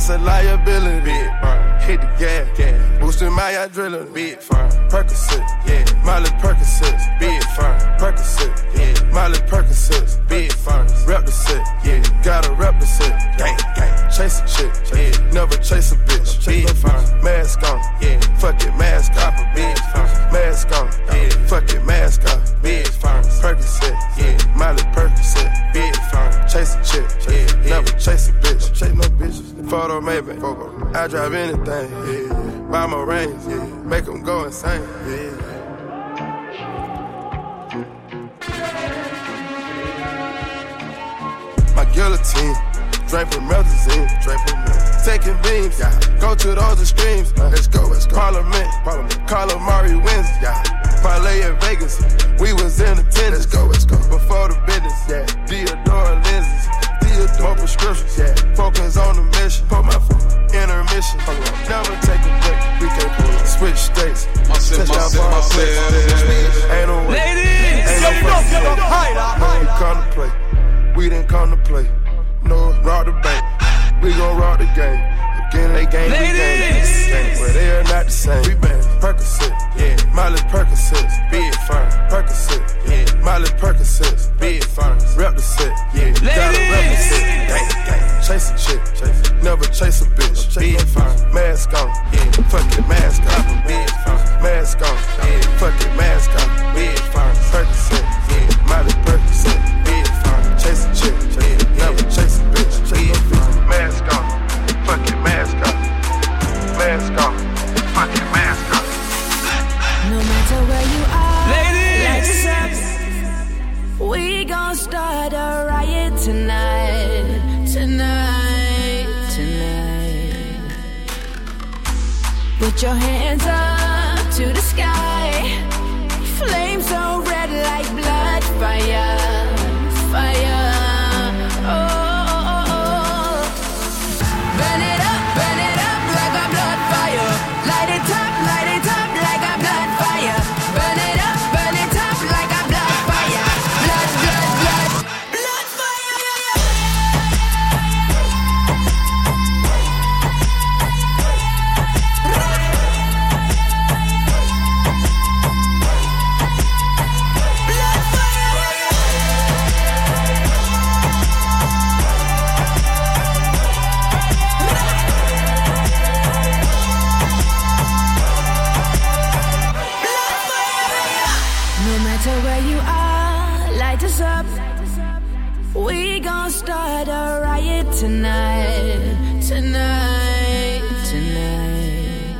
that's a liability, big fire. Hit the gas, gas, boosting my adrenaline, big fire. Percocet, yeah, Miley Percocet, big fire. Percocet, yeah, Miley Percocet, big fire. Rep the set, yeah, gotta rep the set, gang, gang. Chase a chick, yeah, never chase a bitch, big fire. Mask on, yeah, fuck it, mask off, big fire. Mask on, yeah, fuck it, mask off, big fire. Percocet, yeah, Miley Percocet, big fire. Chase a chick, yeah, never chase a Photo maybe, I drive anything, yeah. Buy my range, yeah. Make them go insane, yeah. My guillotine, with melazine, draped with melazine. Taking beams, yeah. Go to those extremes, let's go, let's go. Parliament, Parliament. Calamari wins, yeah. Parlay in Vegas, We gon' start a riot tonight, tonight, tonight.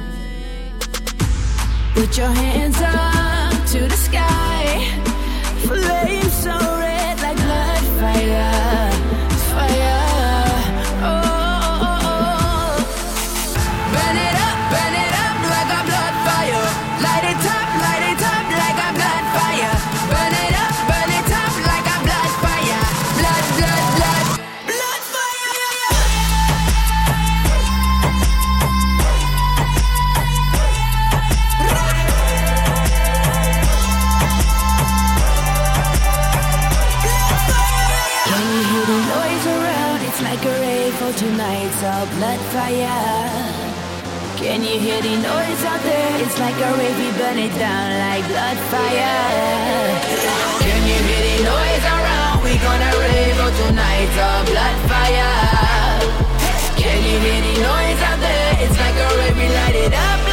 Put your hands up to the sky. Flames so tonight's all blood fire. Can you hear the noise out there? It's like a rave, we burn it down like blood fire. Can you hear the noise around? We gonna rave lights are blood fire. Can you hear the noise out there? It's like a rave, we light it up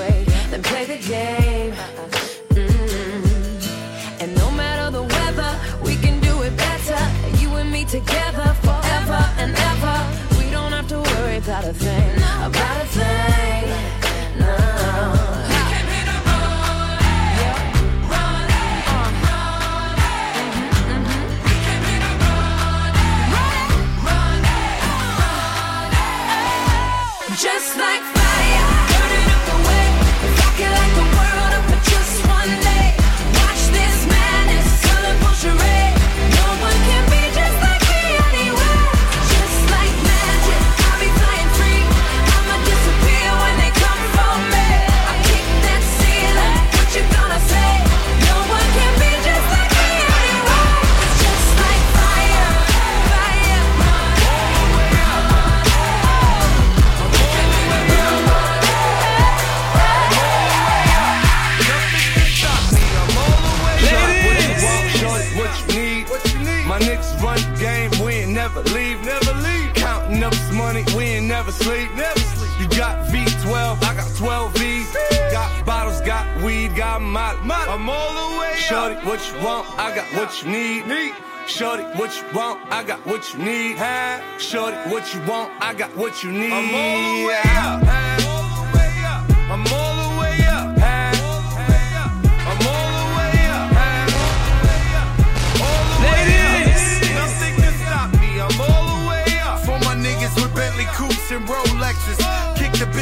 a different way than play the game. Mm. And no matter the weather, we can do it better. You and me together forever and ever. We don't have to worry about a thing, about a thing. No. Mm-hmm. Mm-hmm. Eh. Eh. Eh. Just 12, I got 12 V's. Got bottles, got weed, got my, my. I'm all the way. Up. Shorty, what you want? I got what you need. need. Shorty, what you want? I got what you need. Hey. Shorty, what you want? I got what you need. I'm all the way up. Hey. I'm all the way up. Hey. I'm all the way up. Hey. All the way up. Nothing can stop me. I'm all the way up. For my niggas with Bentley coupes and Rolexes.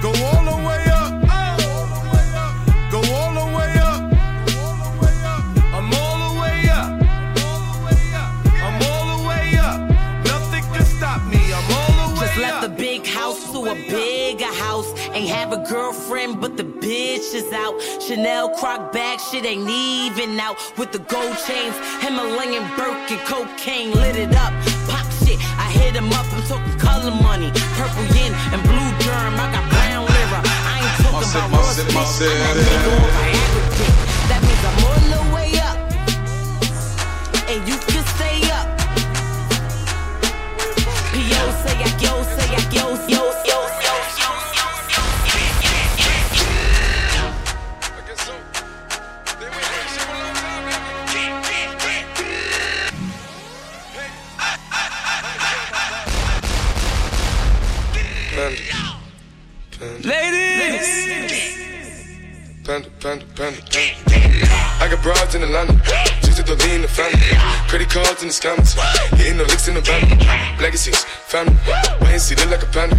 Go all the way up. Go all the way up. I'm all the way up. I'm all the way up. Nothing can stop me. I'm all the way Just left the big house to a bigger house. Ain't have a girlfriend, but the bitch is out. Chanel croc bag, shit ain't even out. With the gold chains, Himalayan Birkin, cocaine lit it up. Pop shit, I hit him up. I'm talking color money, purple yin and blue city, my. I'm that means I'm on the way up, and you panda, panda, panda. I got broads in Atlanta, just to lean the family. Credit cards in the scammers, hitting the licks in the van. Legacies, family, wait and see, look like a panda.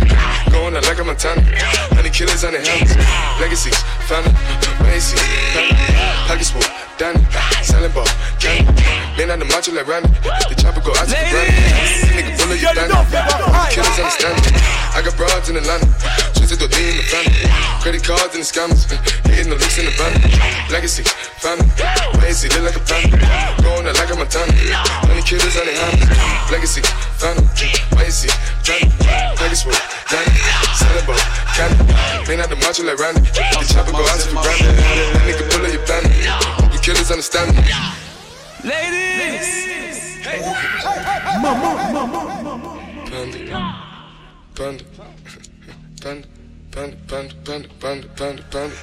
Going out like a Montana, honey killers on the helmets. Legacies, family, wait and see, family. Pockets full, Danny, selling ball, candy. Man on the macho like Randy, the chopper go out to the brand. Nigga bullet you bandit, killers understand it. I got broads in Atlanta, just to lean the family. Credit cards in the scammers, hitting the licks in the van. Legacies, family. Lazy, look like a panda. Going out like a Montana. Honey killers on the hands. Legacy, phantom. Lazy, phantom. Package full, Danny. Selling boat, candy. Man out the macho like Randy. The chopper go out to the granny. That nigga pull up your bandit. You killers understand me. Ladies! Panda. Panda. Panda. Panda, panda, panda, panda, panda, panda.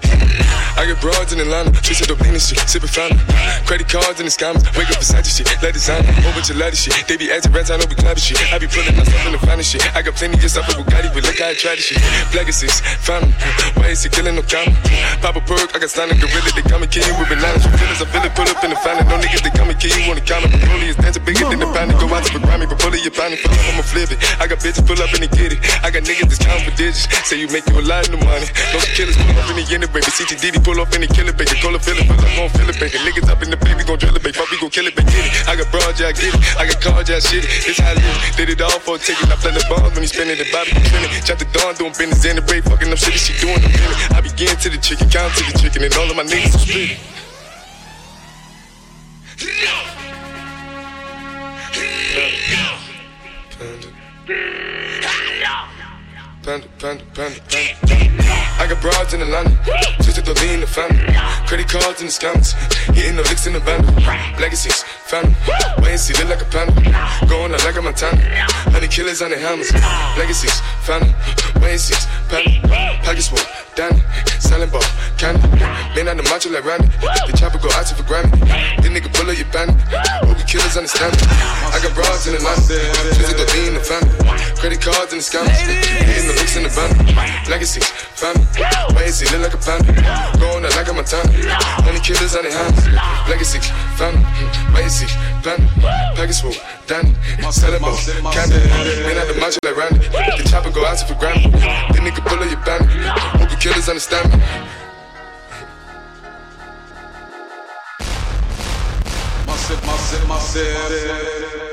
I get broads in Atlanta, at the lean shit, sippin' fountain. Credit cards in the scammers, wake up beside shit, let design, whole bunch of lattice shit. They be acting rats, I know we clapping shit. I be pulling myself in the finest shit. I got plenty just up with Bugatti, but look how I try this shit. Legacies, fountain, why is he killing no comma? Pop a perk, I got signed a gorilla, they come and kill you with bananas. From feelings, I feel it, pull up in the fountain. No niggas, they come and kill you on the counter. But Broly is dancing bigger than the pound. Go out to the Grammy, but bully your pound, fuck up, I'ma flip it. I got bitches pull up and they get it. I got niggas that's counting for digits. Say you make you a lot of money. No killers pull up in the baby. CTDD pull up in the killer, baby. Call a feeling, but I'm gon' feel it, baby. Niggas up in the baby, gon' drill it, baby. Fuck, we gon' kill it, baby. Get it. I got broad, yeah, I get it. I got cards, yeah, shit it. It's how I live. Did it all for a ticket. I play the bombs when he spinning the Bobby spinning. Chop the dawn, doing business in the break, fucking up shit she doing the minute. I begin to the chicken, count to the chicken, and all of my niggas are split. Panda, I got broads in Atlanta, just to lean the family. Credit cards in the scammers, hitting the licks in the band. Legacies, family, wait see, look like a panda. Going out like a Montana, honey killers on the hammers. Legacies, wait and see, panda. Package full, Danny, selling ball, candy. Man on the macho like Randy, the chopper go out to for Grammy. The nigga pull up your bandit, hope you killers understand me. I got broads in the Atlanta, just to lean the family. Credit cards in the scammers, hitting the licks in the band. Legacies, family. See, look like a panda. Going out like a Montana. Honey killers on their hands. Legacy, family. See, panda. Package full, Danny. Ball, candy. Man out the macho like Randy. The chopper go out to for Grammy. The nigga pull up your bandit. Hope you killers understand me. My sip, my sip, my sip.